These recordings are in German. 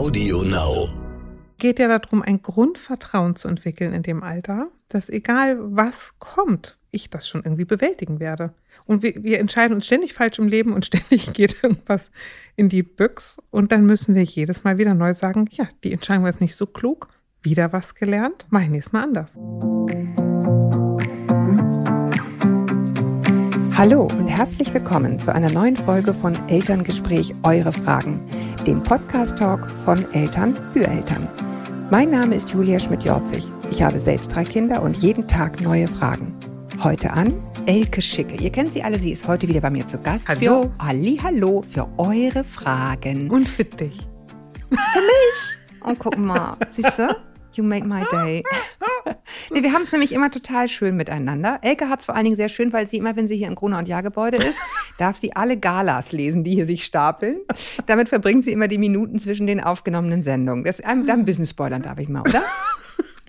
Audio Now. Geht ja darum, ein Grundvertrauen zu entwickeln in dem Alter, dass egal was kommt, ich das schon irgendwie bewältigen werde. Und wir, wir entscheiden uns ständig falsch im Leben und ständig geht irgendwas in die Büchs. Und dann müssen wir jedes Mal wieder neu sagen, ja, die Entscheidung war jetzt nicht so klug, wieder was gelernt, mach ich nächstes Mal anders. Hallo und herzlich willkommen zu einer neuen Folge von Elterngespräch Eure Fragen, dem Podcast-Talk von Eltern für Eltern. Mein Name ist Julia Schmidt-Jorzig. Ich habe selbst drei Kinder und jeden Tag neue Fragen. Heute an Elke Schicke. Ihr kennt sie alle, sie ist heute wieder bei mir zu Gast. Hallo. Für Ali, hallo, für eure Fragen. Und für dich. Für mich. Und guck mal, siehst du? You make my day. Nee, wir haben es nämlich immer total schön miteinander. Elke hat es vor allen Dingen sehr schön, weil sie immer, wenn sie hier im Gruner und Jahrgebäude ist, darf sie alle Galas lesen, die hier sich stapeln. Damit verbringt sie immer die Minuten zwischen den aufgenommenen Sendungen. Das, ähm, dann Business spoilern darf ich mal, oder?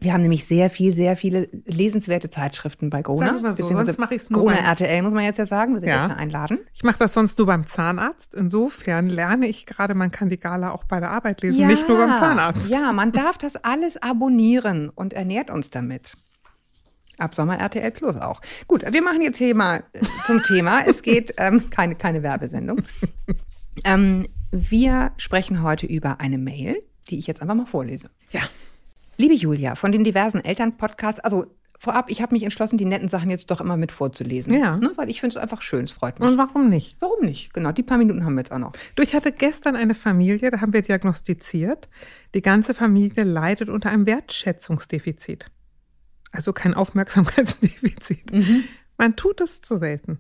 Wir haben nämlich sehr viel, sehr viele lesenswerte Zeitschriften bei Gruner. Sag mal so, sonst mache ich es nur Gruner beim, RTL, muss man jetzt ja sagen. Wir sind Ja. jetzt ja einladen. Ich mache das sonst nur beim Zahnarzt. Insofern lerne ich gerade, man kann die Gala auch bei der Arbeit lesen, nicht nur beim Zahnarzt. Ja, man darf das alles abonnieren und ernährt uns damit. Ab Sommer RTL Plus auch. Gut, wir machen jetzt Thema äh, zum Thema. Es geht ähm, keine, keine Werbesendung. Ähm, wir sprechen heute über eine Mail, die ich jetzt einfach mal vorlese. Ja. Liebe Julia, von den diversen Elternpodcasts, also vorab, ich habe mich entschlossen, die netten Sachen jetzt doch immer mit vorzulesen. Ja. Ne, weil ich finde es einfach schön, es freut mich. Und warum nicht? Warum nicht? Genau, die paar Minuten haben wir jetzt auch noch. Du, ich hatte gestern eine Familie, da haben wir diagnostiziert. Die ganze Familie leidet unter einem Wertschätzungsdefizit. Also kein Aufmerksamkeitsdefizit. Man tut es zu selten.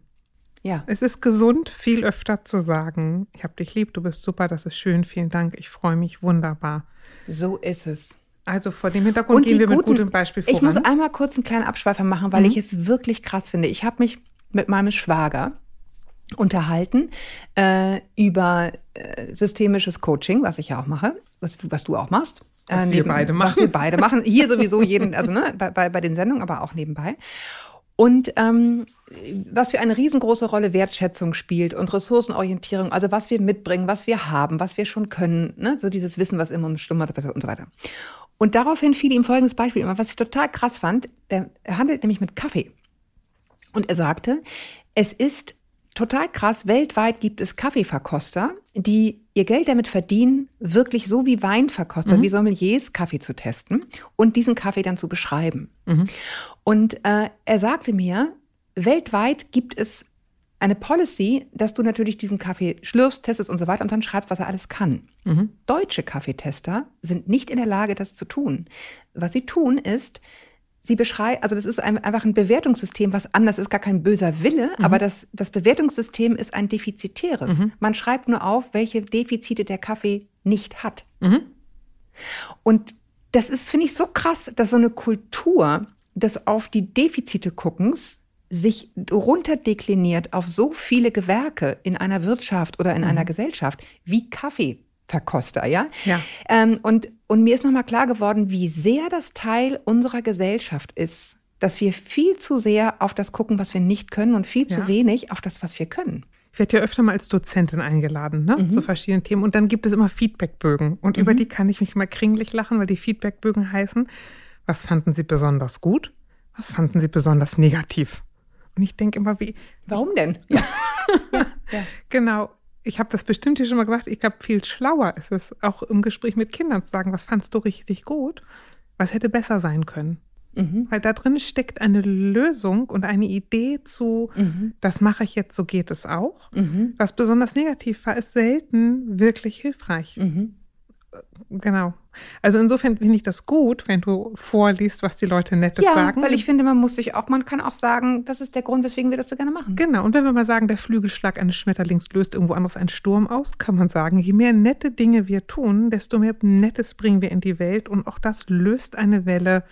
Ja. Es ist gesund, viel öfter zu sagen, ich habe dich lieb, du bist super, das ist schön, vielen Dank, ich freue mich, wunderbar. So ist es. Also vor dem Hintergrund gehen wir mit gutem Beispiel Ich voran. muss einmal kurz einen kleinen Abschweifer machen, weil Mhm. ich es wirklich krass finde. Ich habe mich mit meinem Schwager unterhalten äh, über äh, systemisches Coaching, was ich ja auch mache, was, was du auch machst. Was Äh, wir beide machen. Was wir beide machen. Hier sowieso jeden, also ne, bei, bei, bei den Sendungen, aber auch nebenbei. Und ähm, was für eine riesengroße Rolle Wertschätzung spielt und Ressourcenorientierung, also was wir mitbringen, was wir haben, was wir schon können, ne? so dieses Wissen, was in uns schlummert und so weiter. Und daraufhin fiel ihm folgendes Beispiel immer, was ich total krass fand. Der, er handelt nämlich mit Kaffee. Und er sagte, es ist total krass, weltweit gibt es Kaffeeverkoster, die ihr Geld damit verdienen, wirklich so wie Weinverkoster, wie Sommeliers Kaffee zu testen und diesen Kaffee dann zu beschreiben. Und äh, er sagte mir, weltweit gibt es eine Policy, dass du natürlich diesen Kaffee schlürfst, testest und so weiter und dann schreibst, was er alles kann. Deutsche Kaffeetester sind nicht in der Lage, das zu tun. Was sie tun ist, sie beschreiben, also das ist ein, einfach ein Bewertungssystem, was anders ist, gar kein böser Wille, aber das, das Bewertungssystem ist ein defizitäres. Man schreibt nur auf, welche Defizite der Kaffee nicht hat. Und das ist, finde ich, so krass, dass so eine Kultur des auf die Defizite guckens sich runterdekliniert auf so viele Gewerke in einer Wirtschaft oder in einer Gesellschaft wie Kaffeeverkoster, ja? Ja. Ähm, und, und mir ist nochmal klar geworden, wie sehr das Teil unserer Gesellschaft ist, dass wir viel zu sehr auf das gucken, was wir nicht können und viel zu Ja. wenig auf das, was wir können. Ich werde ja öfter mal als Dozentin eingeladen, ne, zu verschiedenen Themen. Und dann gibt es immer Feedbackbögen. Und über die kann ich mich immer kringlich lachen, weil die Feedbackbögen heißen, was fanden Sie besonders gut? Was fanden Sie besonders negativ? Und ich denke immer, wie, Warum denn? Ja. genau, ich habe das bestimmt hier schon mal gesagt, ich glaube, viel schlauer ist es, auch im Gespräch mit Kindern zu sagen, was fandst du richtig gut? Was hätte besser sein können? Weil da drin steckt eine Lösung und eine Idee zu, das mache ich jetzt, so geht es auch. Was besonders negativ war, ist selten wirklich hilfreich. Genau. Also insofern finde ich das gut, wenn du vorliest, was die Leute Nettes ja, sagen. weil ich finde, man muss sich auch, man kann auch sagen, das ist der Grund, weswegen wir das so gerne machen. Genau, und wenn wir mal sagen, der Flügelschlag eines Schmetterlings löst irgendwo anderes einen Sturm aus, kann man sagen, je mehr nette Dinge wir tun, desto mehr Nettes bringen wir in die Welt und auch das löst eine Welle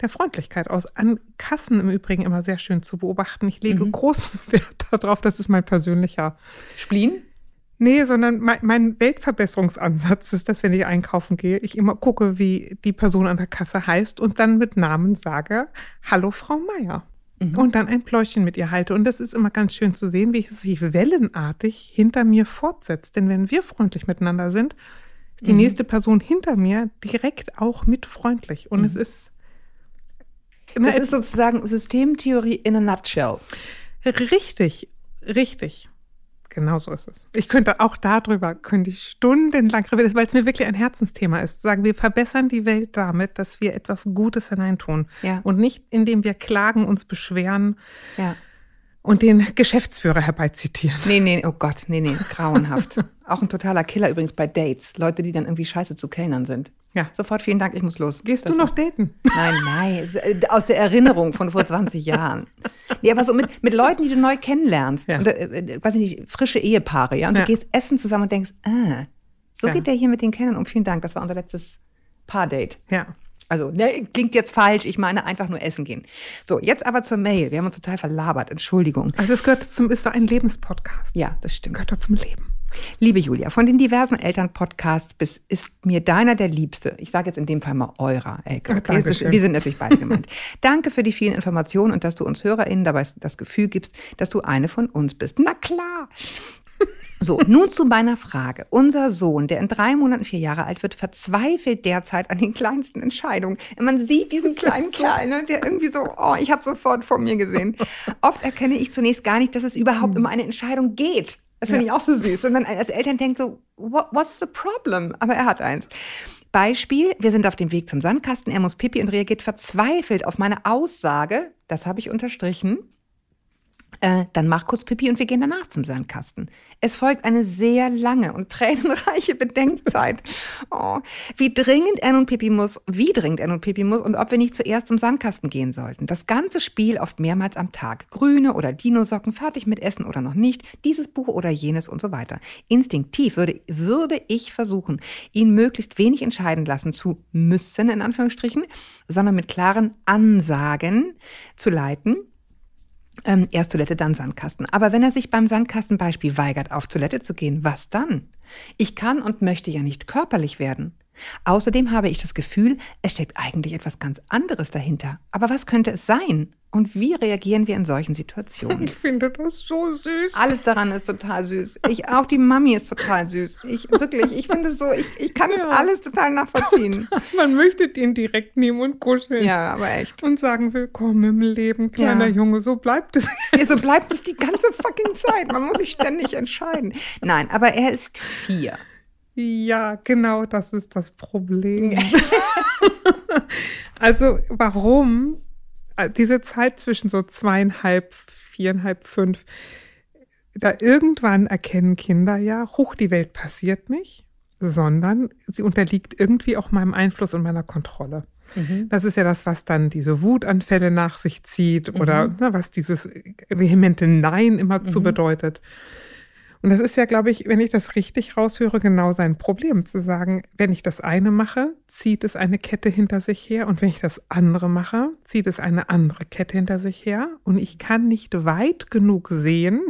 der Freundlichkeit aus. An Kassen im Übrigen immer sehr schön zu beobachten. Ich lege großen Wert darauf, das ist mein persönlicher Spleen? Nee, sondern mein, mein Weltverbesserungsansatz ist, dass wenn ich einkaufen gehe, ich immer gucke, wie die Person an der Kasse heißt und dann mit Namen sage, Hallo Frau Meier. Und dann ein Pläuschen mit ihr halte. Und das ist immer ganz schön zu sehen, wie es sich wellenartig hinter mir fortsetzt. Denn wenn wir freundlich miteinander sind, ist die mhm. nächste Person hinter mir direkt auch mitfreundlich. Und mhm. es ist. Das ist sozusagen Systemtheorie in a nutshell. Richtig, richtig. Genau so ist es. Ich könnte auch darüber, könnte ich stundenlang reden, weil es mir wirklich ein Herzensthema ist. Sagen, wir verbessern die Welt damit, dass wir etwas Gutes hineintun. Ja. Und nicht, indem wir klagen, uns beschweren. Ja und den Geschäftsführer herbeizitieren. Nee, nee, oh Gott, nee, nee, grauenhaft. Auch ein totaler Killer übrigens bei Dates. Leute, die dann irgendwie scheiße zu Kellnern sind. Ja. Sofort vielen Dank, ich muss los. Gehst das du noch daten? Nein, nein, äh, aus der Erinnerung von vor 20 Jahren. Nee, aber so mit, mit Leuten, die du neu kennenlernst. Ja. Oder, äh, äh, weiß ich nicht, frische Ehepaare, ja. Und ja. du gehst essen zusammen und denkst, ah, so ja. geht der hier mit den Kennern um. Vielen Dank, das war unser letztes Paardate. Ja. Also, ne, klingt jetzt falsch, ich meine einfach nur essen gehen. So, jetzt aber zur Mail. Wir haben uns total verlabert, Entschuldigung. Also, das gehört zum, ist so ein Lebenspodcast. Ja, das stimmt. Gehört doch zum Leben. Liebe Julia, von den diversen Elternpodcasts bis ist mir deiner der Liebste. Ich sage jetzt in dem Fall mal eurer, Elke. Okay? Ist, wir sind natürlich beide gemeint. Danke für die vielen Informationen und dass du uns HörerInnen dabei das Gefühl gibst, dass du eine von uns bist. Na klar. So, nun zu meiner Frage. Unser Sohn, der in drei Monaten vier Jahre alt wird, verzweifelt derzeit an den kleinsten Entscheidungen. Man sieht diesen kleinen so. Kerl, ne, der irgendwie so, oh, ich habe sofort vor mir gesehen. Oft erkenne ich zunächst gar nicht, dass es überhaupt hm. um eine Entscheidung geht. Das finde ja. ich auch so süß. Und man als Eltern denkt so, What, what's the problem? Aber er hat eins. Beispiel, wir sind auf dem Weg zum Sandkasten, er muss pipi und reagiert verzweifelt auf meine Aussage, das habe ich unterstrichen, äh, dann mach kurz Pipi und wir gehen danach zum Sandkasten. Es folgt eine sehr lange und tränenreiche Bedenkzeit. Oh, wie dringend er nun Pipi muss, wie dringend er nun Pipi muss und ob wir nicht zuerst zum Sandkasten gehen sollten. Das ganze Spiel oft mehrmals am Tag. Grüne oder Dinosocken, fertig mit Essen oder noch nicht, dieses Buch oder jenes und so weiter. Instinktiv würde, würde ich versuchen, ihn möglichst wenig entscheiden lassen zu müssen, in Anführungsstrichen, sondern mit klaren Ansagen zu leiten ähm, erst Toilette, dann Sandkasten. Aber wenn er sich beim Sandkastenbeispiel weigert, auf Toilette zu gehen, was dann? Ich kann und möchte ja nicht körperlich werden. Außerdem habe ich das Gefühl, es steckt eigentlich etwas ganz anderes dahinter. Aber was könnte es sein? Und wie reagieren wir in solchen Situationen? Ich finde das so süß. Alles daran ist total süß. Ich, auch die Mami ist total süß. Ich wirklich, ich finde es so, ich, ich kann ja. das alles total nachvollziehen. Man möchte den direkt nehmen und kuscheln. Ja, aber echt. Und sagen, willkommen im Leben, kleiner ja. Junge, so bleibt es. Ja, so bleibt es die ganze fucking Zeit. Man muss sich ständig entscheiden. Nein, aber er ist vier. Ja, genau, das ist das Problem. also, warum äh, diese Zeit zwischen so zweieinhalb, viereinhalb, fünf, da irgendwann erkennen Kinder ja, hoch, die Welt passiert nicht, sondern sie unterliegt irgendwie auch meinem Einfluss und meiner Kontrolle. Mhm. Das ist ja das, was dann diese Wutanfälle nach sich zieht oder mhm. ne, was dieses vehemente Nein immer mhm. zu bedeutet. Und das ist ja, glaube ich, wenn ich das richtig raushöre, genau sein Problem, zu sagen, wenn ich das eine mache, zieht es eine Kette hinter sich her und wenn ich das andere mache, zieht es eine andere Kette hinter sich her und ich kann nicht weit genug sehen,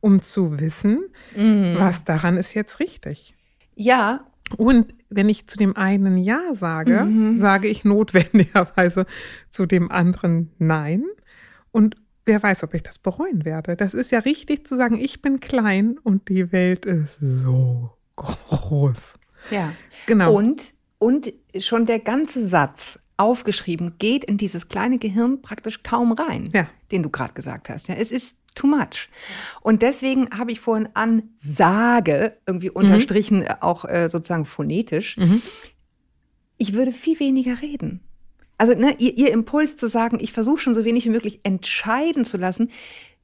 um zu wissen, mhm. was daran ist jetzt richtig. Ja. Und wenn ich zu dem einen Ja sage, mhm. sage ich notwendigerweise zu dem anderen Nein. Und wer weiß, ob ich das bereuen werde. Das ist ja richtig zu sagen, ich bin klein und die Welt ist so groß. Ja, genau. Und, und schon der ganze Satz aufgeschrieben geht in dieses kleine Gehirn praktisch kaum rein, ja. den du gerade gesagt hast. Ja, es ist too much. Und deswegen habe ich vorhin an sage irgendwie mhm. unterstrichen, auch äh, sozusagen phonetisch. Mhm. Ich würde viel weniger reden also ne, ihr, ihr Impuls zu sagen, ich versuche schon so wenig wie möglich entscheiden zu lassen,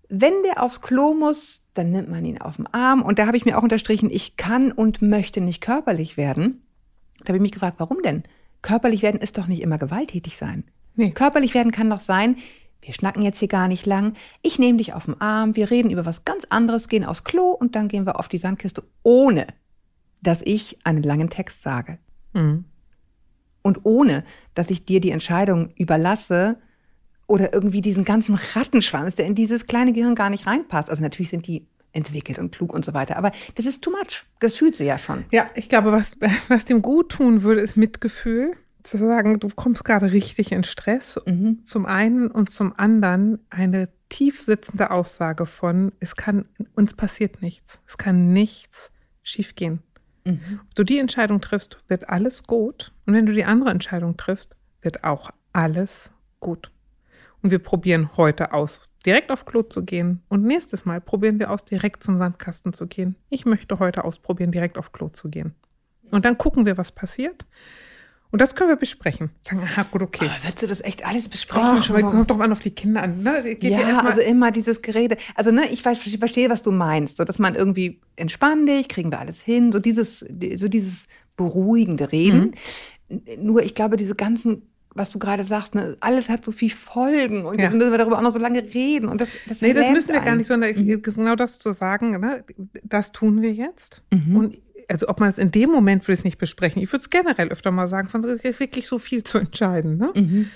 wenn der aufs Klo muss, dann nimmt man ihn auf den Arm. Und da habe ich mir auch unterstrichen, ich kann und möchte nicht körperlich werden. Da habe ich mich gefragt, warum denn? Körperlich werden ist doch nicht immer gewalttätig sein. Nee. Körperlich werden kann doch sein, wir schnacken jetzt hier gar nicht lang, ich nehme dich auf den Arm, wir reden über was ganz anderes, gehen aufs Klo und dann gehen wir auf die Sandkiste, ohne dass ich einen langen Text sage. Mhm und ohne, dass ich dir die Entscheidung überlasse oder irgendwie diesen ganzen Rattenschwanz, der in dieses kleine Gehirn gar nicht reinpasst. Also natürlich sind die entwickelt und klug und so weiter. Aber das ist too much. Das fühlt sie ja schon. Ja, ich glaube, was, was dem gut tun würde, ist Mitgefühl. Zu sagen, du kommst gerade richtig in Stress. Mhm. Zum einen und zum anderen eine tief sitzende Aussage von, es kann, uns passiert nichts. Es kann nichts schiefgehen. Mhm. Ob du die Entscheidung triffst, wird alles gut. Und wenn du die andere Entscheidung triffst, wird auch alles gut. Und wir probieren heute aus, direkt auf Klo zu gehen. Und nächstes Mal probieren wir aus, direkt zum Sandkasten zu gehen. Ich möchte heute ausprobieren, direkt auf Klo zu gehen. Und dann gucken wir, was passiert. Und das können wir besprechen. Sagen, aha, gut, okay. Oh, willst du das echt alles besprechen? Ach, schon kommt doch mal auf die Kinder an. Ne? Geht ja, also immer dieses Gerede. Also ne, ich, weiß, ich verstehe, was du meinst. So, dass man irgendwie entspann dich, kriegen wir alles hin. So dieses, so dieses beruhigende Reden. Mhm. Nur ich glaube, diese ganzen was du gerade sagst, ne, alles hat so viel Folgen und ja. jetzt müssen wir darüber auch noch so lange reden. Und das, das nee, das müssen wir einen. gar nicht, sondern mhm. genau das zu sagen, ne, das tun wir jetzt. Mhm. Und also ob man es in dem Moment will es nicht besprechen. Ich würde es generell öfter mal sagen, von es ist wirklich so viel zu entscheiden. Ne? Mhm.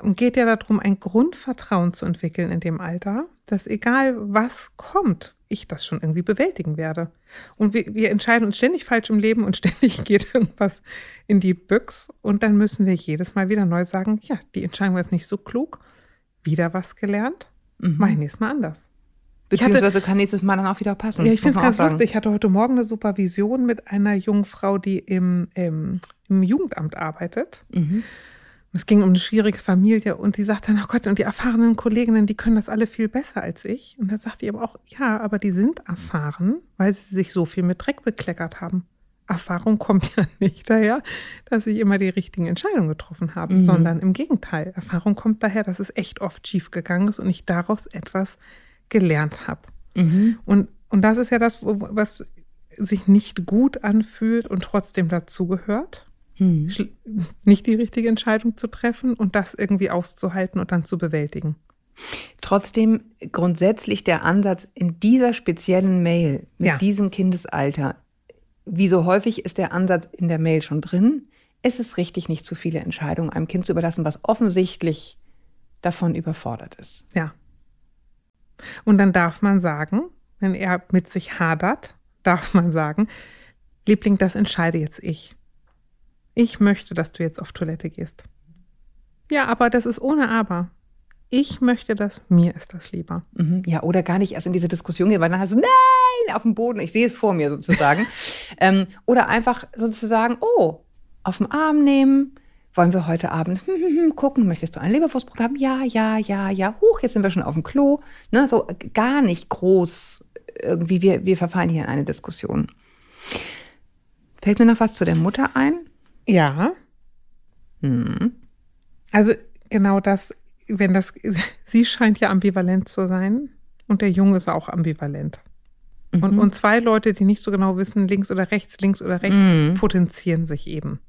Und geht ja darum, ein Grundvertrauen zu entwickeln in dem Alter, dass egal was kommt, ich das schon irgendwie bewältigen werde. Und wir, wir entscheiden uns ständig falsch im Leben und ständig geht irgendwas in die Büchs. Und dann müssen wir jedes Mal wieder neu sagen, ja, die Entscheidung war jetzt nicht so klug. Wieder was gelernt. Mhm. Mach ich nächstes Mal anders. Beziehungsweise hatte, kann nächstes Mal dann auch wieder passen. Ja, ich finde es ganz lustig. Ich hatte heute Morgen eine Supervision mit einer jungen Frau, die im, im, im Jugendamt arbeitet. Mhm. Es ging um eine schwierige Familie und die sagt dann, oh Gott, und die erfahrenen Kolleginnen, die können das alle viel besser als ich. Und dann sagt die aber auch, ja, aber die sind erfahren, weil sie sich so viel mit Dreck bekleckert haben. Erfahrung kommt ja nicht daher, dass ich immer die richtigen Entscheidungen getroffen habe, mhm. sondern im Gegenteil. Erfahrung kommt daher, dass es echt oft schief gegangen ist und ich daraus etwas gelernt habe. Mhm. Und, und das ist ja das, was sich nicht gut anfühlt und trotzdem dazugehört. Mhm. Nicht die richtige Entscheidung zu treffen und das irgendwie auszuhalten und dann zu bewältigen. Trotzdem grundsätzlich der Ansatz in dieser speziellen Mail mit ja. diesem Kindesalter, wie so häufig ist der Ansatz in der Mail schon drin, es ist richtig, nicht zu viele Entscheidungen einem Kind zu überlassen, was offensichtlich davon überfordert ist. Ja. Und dann darf man sagen, wenn er mit sich hadert, darf man sagen, Liebling, das entscheide jetzt ich. Ich möchte, dass du jetzt auf Toilette gehst. Ja, aber das ist ohne Aber. Ich möchte das, mir ist das lieber. Mhm, ja, oder gar nicht erst in diese Diskussion gehen, weil dann hast du, nein, auf dem Boden, ich sehe es vor mir sozusagen. ähm, oder einfach sozusagen, oh, auf dem Arm nehmen, wollen wir heute Abend hm, hm, hm, gucken, möchtest du ein Leberwurstbrot haben? Ja, ja, ja, ja. Huch, jetzt sind wir schon auf dem Klo. Ne, so gar nicht groß irgendwie, wir, wir verfallen hier in eine Diskussion. Fällt mir noch was zu der Mutter ein? Ja. Hm. Also genau das, wenn das, sie scheint ja ambivalent zu sein und der Junge ist auch ambivalent. Mhm. Und, und zwei Leute, die nicht so genau wissen, links oder rechts, links oder rechts, mhm. potenzieren sich eben.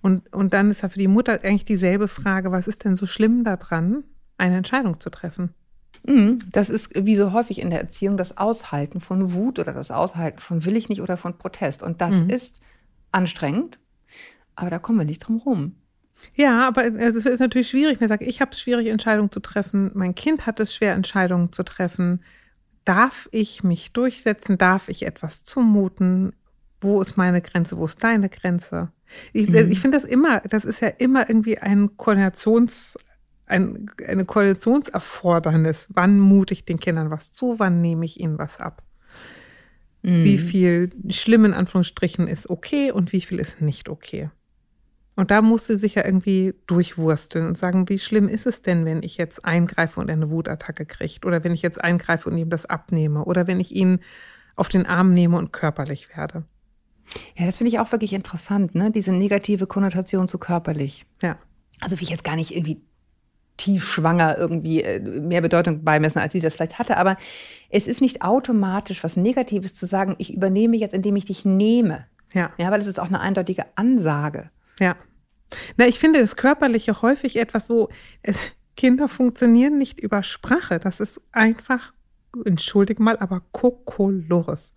Und, und dann ist ja für die Mutter eigentlich dieselbe Frage, was ist denn so schlimm daran, eine Entscheidung zu treffen? Mhm. Das ist wie so häufig in der Erziehung das Aushalten von Wut oder das Aushalten von will ich nicht oder von Protest. Und das mhm. ist anstrengend, aber da kommen wir nicht drum rum. Ja, aber es ist natürlich schwierig. Mir sagt, ich habe es schwierig, Entscheidungen zu treffen. Mein Kind hat es schwer, Entscheidungen zu treffen. Darf ich mich durchsetzen? Darf ich etwas zumuten? Wo ist meine Grenze? Wo ist deine Grenze? Ich, mhm. ich finde das immer, das ist ja immer irgendwie ein Koordinations, ein, eine Koalitionserfordernis. Wann mute ich den Kindern was zu? Wann nehme ich ihnen was ab? Mhm. Wie viel schlimm in Anführungsstrichen ist okay und wie viel ist nicht okay? Und da muss sie sich ja irgendwie durchwursteln und sagen, wie schlimm ist es denn, wenn ich jetzt eingreife und eine Wutattacke kriegt? Oder wenn ich jetzt eingreife und ihm das abnehme? Oder wenn ich ihn auf den Arm nehme und körperlich werde? Ja, das finde ich auch wirklich interessant, ne? Diese negative Konnotation zu körperlich. Ja. Also wie ich jetzt gar nicht irgendwie tiefschwanger irgendwie äh, mehr Bedeutung beimessen, als sie das vielleicht hatte. Aber es ist nicht automatisch was Negatives zu sagen, ich übernehme jetzt, indem ich dich nehme. Ja. Ja, weil es ist auch eine eindeutige Ansage. Ja. Na, ich finde das Körperliche häufig etwas, wo es, Kinder funktionieren nicht über Sprache. Das ist einfach, entschuldige mal, aber Kokolores.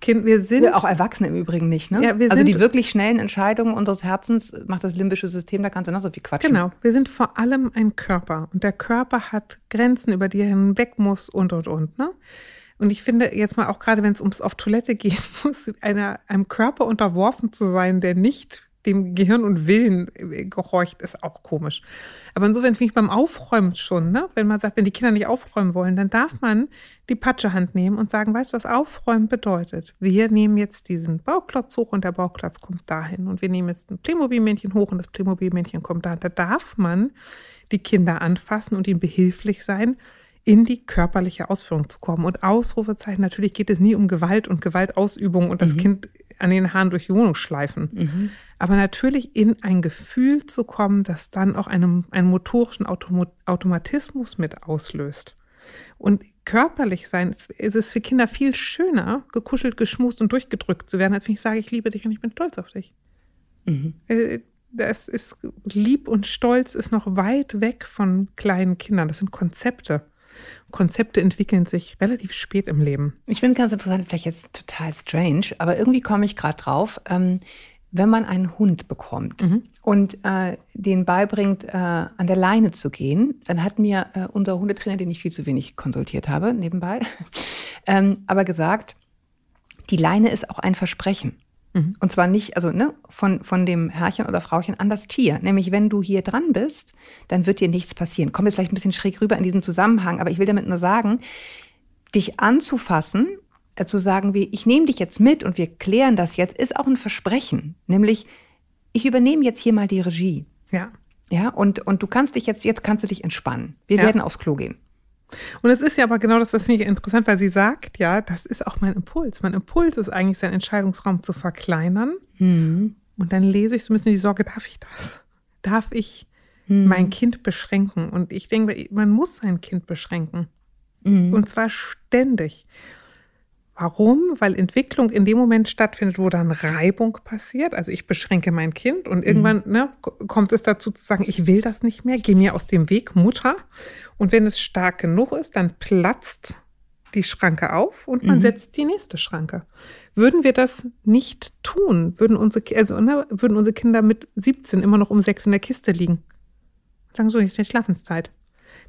Kind, wir sind. Ja, auch Erwachsene im Übrigen nicht, ne? Ja, wir also sind, die wirklich schnellen Entscheidungen unseres Herzens macht das limbische System, da kannst du noch so viel quatschen. Genau. Wir sind vor allem ein Körper. Und der Körper hat Grenzen, über die er hinweg muss und, und, und, ne? Und ich finde jetzt mal auch gerade, wenn es ums auf Toilette geht, muss einer, einem Körper unterworfen zu sein, der nicht dem Gehirn und Willen äh, gehorcht, ist auch komisch. Aber insofern finde ich beim Aufräumen schon, ne? wenn man sagt, wenn die Kinder nicht aufräumen wollen, dann darf man die Patschehand nehmen und sagen, weißt du, was Aufräumen bedeutet? Wir nehmen jetzt diesen Bauklotz hoch und der Bauklotz kommt dahin. Und wir nehmen jetzt ein Playmobil-Männchen hoch und das Playmobil-Männchen kommt dahin. Da darf man die Kinder anfassen und ihnen behilflich sein, in die körperliche Ausführung zu kommen. Und Ausrufezeichen, natürlich geht es nie um Gewalt und Gewaltausübung und das mhm. Kind an den Haaren durch die Wohnung schleifen. Mhm. Aber natürlich in ein Gefühl zu kommen, das dann auch einen, einen motorischen Automatismus mit auslöst. Und körperlich sein, es ist für Kinder viel schöner, gekuschelt, geschmust und durchgedrückt zu werden, als wenn ich sage, ich liebe dich und ich bin stolz auf dich. Mhm. Äh, das ist lieb und stolz ist noch weit weg von kleinen Kindern. Das sind Konzepte. Konzepte entwickeln sich relativ spät im Leben. Ich finde ganz interessant, vielleicht jetzt total strange, aber irgendwie komme ich gerade drauf. Ähm, wenn man einen Hund bekommt mhm. und äh, den beibringt, äh, an der Leine zu gehen, dann hat mir äh, unser Hundetrainer, den ich viel zu wenig konsultiert habe, nebenbei, ähm, aber gesagt, die Leine ist auch ein Versprechen. Mhm. Und zwar nicht, also ne, von, von dem Herrchen oder Frauchen an das Tier. Nämlich, wenn du hier dran bist, dann wird dir nichts passieren. Kommt jetzt vielleicht ein bisschen schräg rüber in diesem Zusammenhang, aber ich will damit nur sagen, dich anzufassen, äh, zu sagen, wie, ich nehme dich jetzt mit und wir klären das jetzt, ist auch ein Versprechen. Nämlich, ich übernehme jetzt hier mal die Regie. Ja. Ja, und, und du kannst dich jetzt, jetzt kannst du dich entspannen. Wir ja. werden aufs Klo gehen. Und es ist ja aber genau das, was finde ich interessant, weil sie sagt, ja, das ist auch mein Impuls. Mein Impuls ist eigentlich, seinen Entscheidungsraum zu verkleinern. Mhm. Und dann lese ich so ein bisschen die Sorge, darf ich das? Darf ich mhm. mein Kind beschränken? Und ich denke, man muss sein Kind beschränken. Mhm. Und zwar ständig. Warum? Weil Entwicklung in dem Moment stattfindet, wo dann Reibung passiert. Also ich beschränke mein Kind und irgendwann mhm. ne, kommt es dazu zu sagen, ich will das nicht mehr, geh mir aus dem Weg, Mutter. Und wenn es stark genug ist, dann platzt die Schranke auf und man mhm. setzt die nächste Schranke. Würden wir das nicht tun, würden unsere, also, ne, würden unsere Kinder mit 17 immer noch um sechs in der Kiste liegen. Sagen so, jetzt ist Schlafenszeit.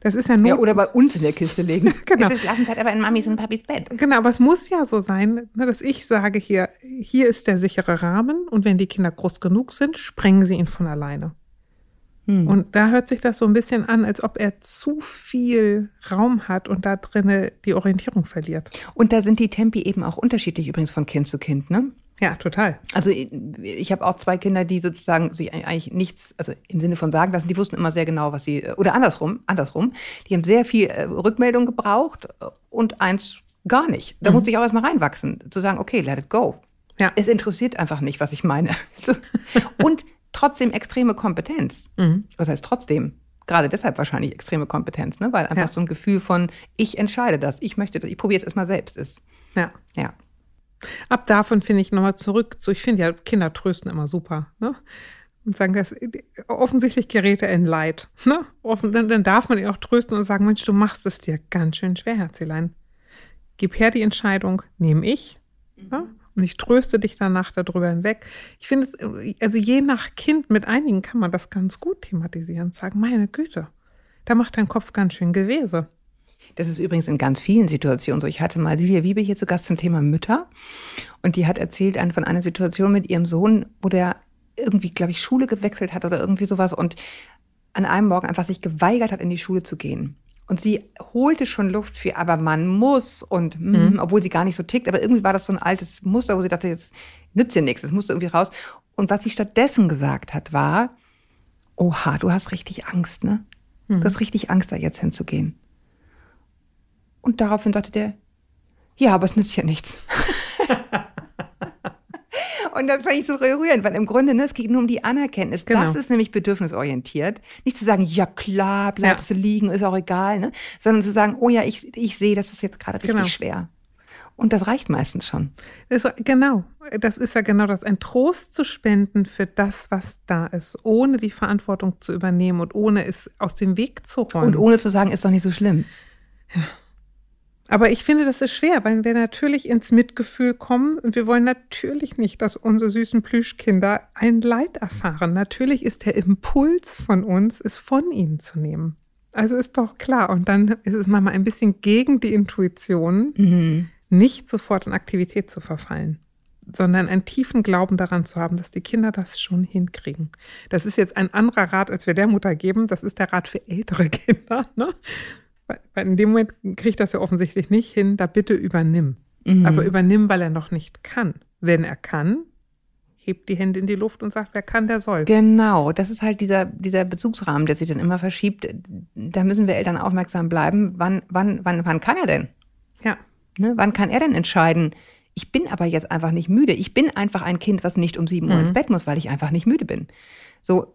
Das ist ja nur. Ja, oder bei uns in der Kiste legen. genau. Es ist Schlafenszeit, aber in Mamis und Papis Bett. Genau, aber es muss ja so sein, ne, dass ich sage hier, hier ist der sichere Rahmen und wenn die Kinder groß genug sind, sprengen sie ihn von alleine. Hm. Und da hört sich das so ein bisschen an, als ob er zu viel Raum hat und da drinne die Orientierung verliert. Und da sind die Tempi eben auch unterschiedlich übrigens von Kind zu Kind, ne? Ja, total. Also ich habe auch zwei Kinder, die sozusagen sich eigentlich nichts, also im Sinne von sagen lassen, die wussten immer sehr genau, was sie, oder andersrum, andersrum, die haben sehr viel äh, Rückmeldung gebraucht und eins gar nicht. Da mhm. muss ich auch erstmal reinwachsen, zu sagen, okay, let it go. Ja. Es interessiert einfach nicht, was ich meine. und trotzdem extreme Kompetenz. Mhm. Was heißt trotzdem? Gerade deshalb wahrscheinlich extreme Kompetenz, ne? weil einfach ja. so ein Gefühl von, ich entscheide das, ich möchte das, ich probiere es erstmal selbst ist. Ja. Ja. Ab davon finde ich nochmal zurück zu, ich finde ja Kinder trösten immer super, ne? Und sagen, dass offensichtlich gerät er in Leid. Ne? Offen, dann, dann darf man ihn auch trösten und sagen, Mensch, du machst es dir ganz schön schwer, Herzelein. Gib her die Entscheidung, nehme ich. Mhm. Ne? Und ich tröste dich danach darüber hinweg. Ich finde es, also je nach Kind, mit einigen kann man das ganz gut thematisieren und sagen, meine Güte, da macht dein Kopf ganz schön Gewese. Das ist übrigens in ganz vielen Situationen so. Ich hatte mal Silvia Wiebe hier zu Gast zum Thema Mütter und die hat erzählt von einer Situation mit ihrem Sohn, wo der irgendwie, glaube ich, Schule gewechselt hat oder irgendwie sowas und an einem Morgen einfach sich geweigert hat, in die Schule zu gehen. Und sie holte schon Luft für, aber man muss und hm, mhm. obwohl sie gar nicht so tickt, aber irgendwie war das so ein altes Muster, wo sie dachte, jetzt nützt ja nichts, das musste irgendwie raus. Und was sie stattdessen gesagt hat, war, oha, du hast richtig Angst, ne? Mhm. Du hast richtig Angst, da jetzt hinzugehen. Und daraufhin sagte der, ja, aber es nützt ja nichts. Und das fand ich so rührend, weil im Grunde, ne, es geht nur um die Anerkenntnis. Genau. Das ist nämlich bedürfnisorientiert. Nicht zu sagen, ja klar, bleibst ja. du liegen, ist auch egal, ne? sondern zu sagen, oh ja, ich, ich sehe, das ist jetzt gerade richtig genau. schwer. Und das reicht meistens schon. Das, genau, das ist ja genau das, ein Trost zu spenden für das, was da ist, ohne die Verantwortung zu übernehmen und ohne es aus dem Weg zu räumen. Und ohne zu sagen, ist doch nicht so schlimm. Ja. Aber ich finde, das ist schwer, weil wir natürlich ins Mitgefühl kommen und wir wollen natürlich nicht, dass unsere süßen Plüschkinder ein Leid erfahren. Natürlich ist der Impuls von uns, es von ihnen zu nehmen. Also ist doch klar. Und dann ist es manchmal ein bisschen gegen die Intuition, mhm. nicht sofort in Aktivität zu verfallen. sondern einen tiefen Glauben daran zu haben, dass die Kinder das schon hinkriegen. Das ist jetzt ein anderer Rat, als wir der Mutter geben. Das ist der Rat für ältere Kinder. Ne? Weil in dem Moment kriegt das ja offensichtlich nicht hin. Da bitte übernimm. Mhm. Aber übernimm, weil er noch nicht kann. Wenn er kann, hebt die Hände in die Luft und sagt, wer kann, der soll. Genau, das ist halt dieser, dieser Bezugsrahmen, der sich dann immer verschiebt. Da müssen wir Eltern aufmerksam bleiben. Wann, wann, wann, wann kann er denn? Ja. Ne, wann kann er denn entscheiden? Ich bin aber jetzt einfach nicht müde. Ich bin einfach ein Kind, was nicht um sieben mhm. Uhr ins Bett muss, weil ich einfach nicht müde bin. So,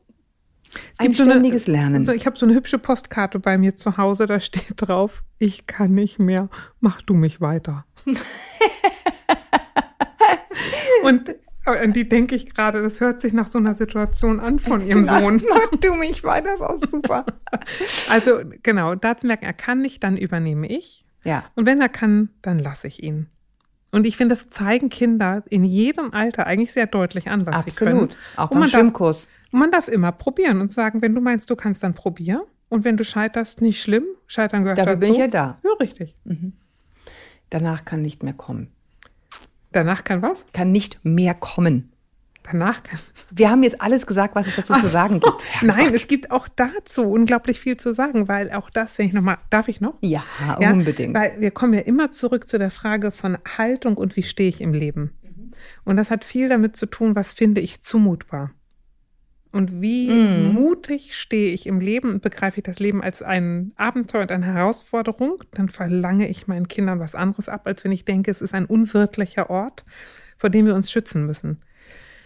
es ein ständiges so eine, Lernen. So, ich habe so eine hübsche Postkarte bei mir zu Hause, da steht drauf, ich kann nicht mehr, mach du mich weiter. und an die denke ich gerade, das hört sich nach so einer Situation an von ihrem Sohn. Mach du mich weiter, das ist auch super. also genau, da zu merken, er kann nicht, dann übernehme ich. Ja. Und wenn er kann, dann lasse ich ihn. Und ich finde, das zeigen Kinder in jedem Alter eigentlich sehr deutlich an, was Absolut. sie können. Absolut, auch beim Schwimmkurs. Darf, man darf immer probieren und sagen, wenn du meinst, du kannst, dann probier. Und wenn du scheiterst, nicht schlimm. Scheitern gehört Dafür dazu. bin ich ja da. Ja, richtig. Mhm. Danach kann nicht mehr kommen. Danach kann was? Kann nicht mehr kommen. Danach kann. Wir haben jetzt alles gesagt, was es dazu Ach zu sagen gibt. Nein, Gott. es gibt auch dazu unglaublich viel zu sagen, weil auch das, wenn ich nochmal, darf ich noch? Ja, ja, unbedingt. Weil wir kommen ja immer zurück zu der Frage von Haltung und wie stehe ich im Leben. Mhm. Und das hat viel damit zu tun, was finde ich zumutbar. Und wie mm. mutig stehe ich im Leben und begreife ich das Leben als ein Abenteuer und eine Herausforderung, dann verlange ich meinen Kindern was anderes ab, als wenn ich denke, es ist ein unwirtlicher Ort, vor dem wir uns schützen müssen.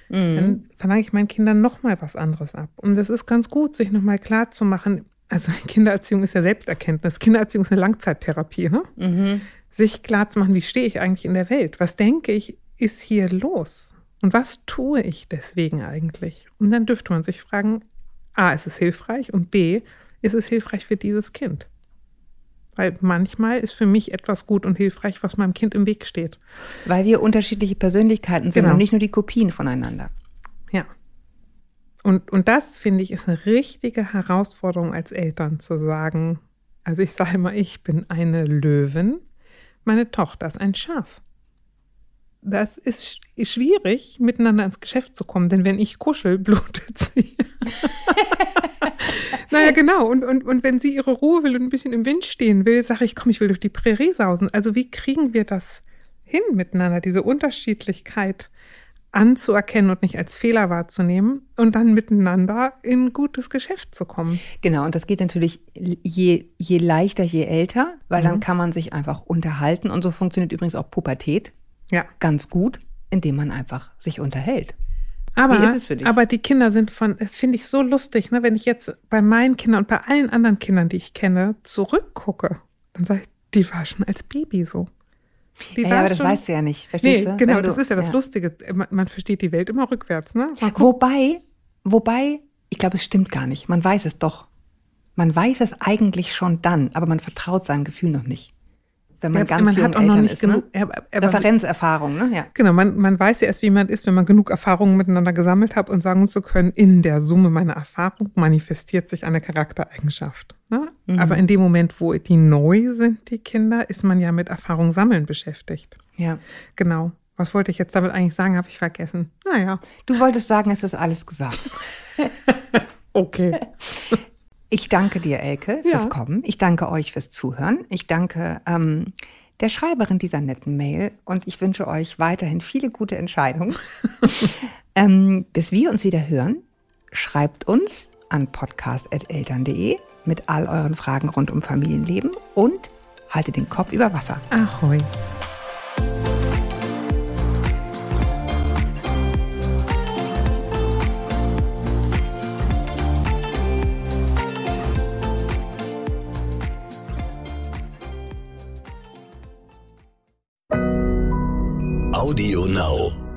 Mm. Dann verlange ich meinen Kindern nochmal was anderes ab. Und das ist ganz gut, sich nochmal klar zu machen. Also Kindererziehung ist ja Selbsterkenntnis. Kindererziehung ist eine Langzeittherapie. Ne? Mhm. Sich klar zu machen, wie stehe ich eigentlich in der Welt? Was denke ich, ist hier los? Und was tue ich deswegen eigentlich? Und dann dürfte man sich fragen, a, ist es hilfreich und b, ist es hilfreich für dieses Kind? Weil manchmal ist für mich etwas gut und hilfreich, was meinem Kind im Weg steht. Weil wir unterschiedliche Persönlichkeiten sind genau. und nicht nur die Kopien voneinander. Ja. Und, und das, finde ich, ist eine richtige Herausforderung als Eltern zu sagen, also ich sage immer, ich bin eine Löwin, meine Tochter ist ein Schaf das ist schwierig, miteinander ins Geschäft zu kommen, denn wenn ich kuschel, blutet sie. naja, genau. Und, und, und wenn sie ihre Ruhe will und ein bisschen im Wind stehen will, sage ich, komm, ich will durch die Prärie sausen. Also wie kriegen wir das hin miteinander, diese Unterschiedlichkeit anzuerkennen und nicht als Fehler wahrzunehmen und dann miteinander in gutes Geschäft zu kommen. Genau, und das geht natürlich je, je leichter, je älter, weil mhm. dann kann man sich einfach unterhalten und so funktioniert übrigens auch Pubertät. Ja. Ganz gut, indem man einfach sich unterhält. Aber, aber die Kinder sind von, das finde ich so lustig, ne, wenn ich jetzt bei meinen Kindern und bei allen anderen Kindern, die ich kenne, zurückgucke, dann sage ich, die war schon als Baby so. Die ja, aber das weißt du ja nicht, verstehst nee, du? Genau, du, das ist ja das ja. Lustige. Man, man, versteht die Welt immer rückwärts, ne? Wobei, wobei, ich glaube, es stimmt gar nicht. Man weiß es doch. Man weiß es eigentlich schon dann, aber man vertraut seinem Gefühl noch nicht wenn man ja, ganz man jung hat auch Eltern noch nicht ist, genug ne? Referenzerfahrung, ne? Ja. Genau, man, man weiß ja erst, wie man ist, wenn man genug Erfahrungen miteinander gesammelt hat und sagen zu können, in der Summe meiner Erfahrung manifestiert sich eine Charaktereigenschaft. Ne? Mhm. Aber in dem Moment, wo die neu sind, die Kinder, ist man ja mit Erfahrung sammeln beschäftigt. Ja. Genau. Was wollte ich jetzt damit eigentlich sagen, habe ich vergessen. Naja. Du wolltest sagen, es ist alles gesagt. okay. Ich danke dir, Elke, fürs ja. Kommen. Ich danke euch fürs Zuhören. Ich danke ähm, der Schreiberin dieser netten Mail und ich wünsche euch weiterhin viele gute Entscheidungen. ähm, bis wir uns wieder hören, schreibt uns an podcast.eltern.de mit all euren Fragen rund um Familienleben und haltet den Kopf über Wasser. Ahoi. Audio Now.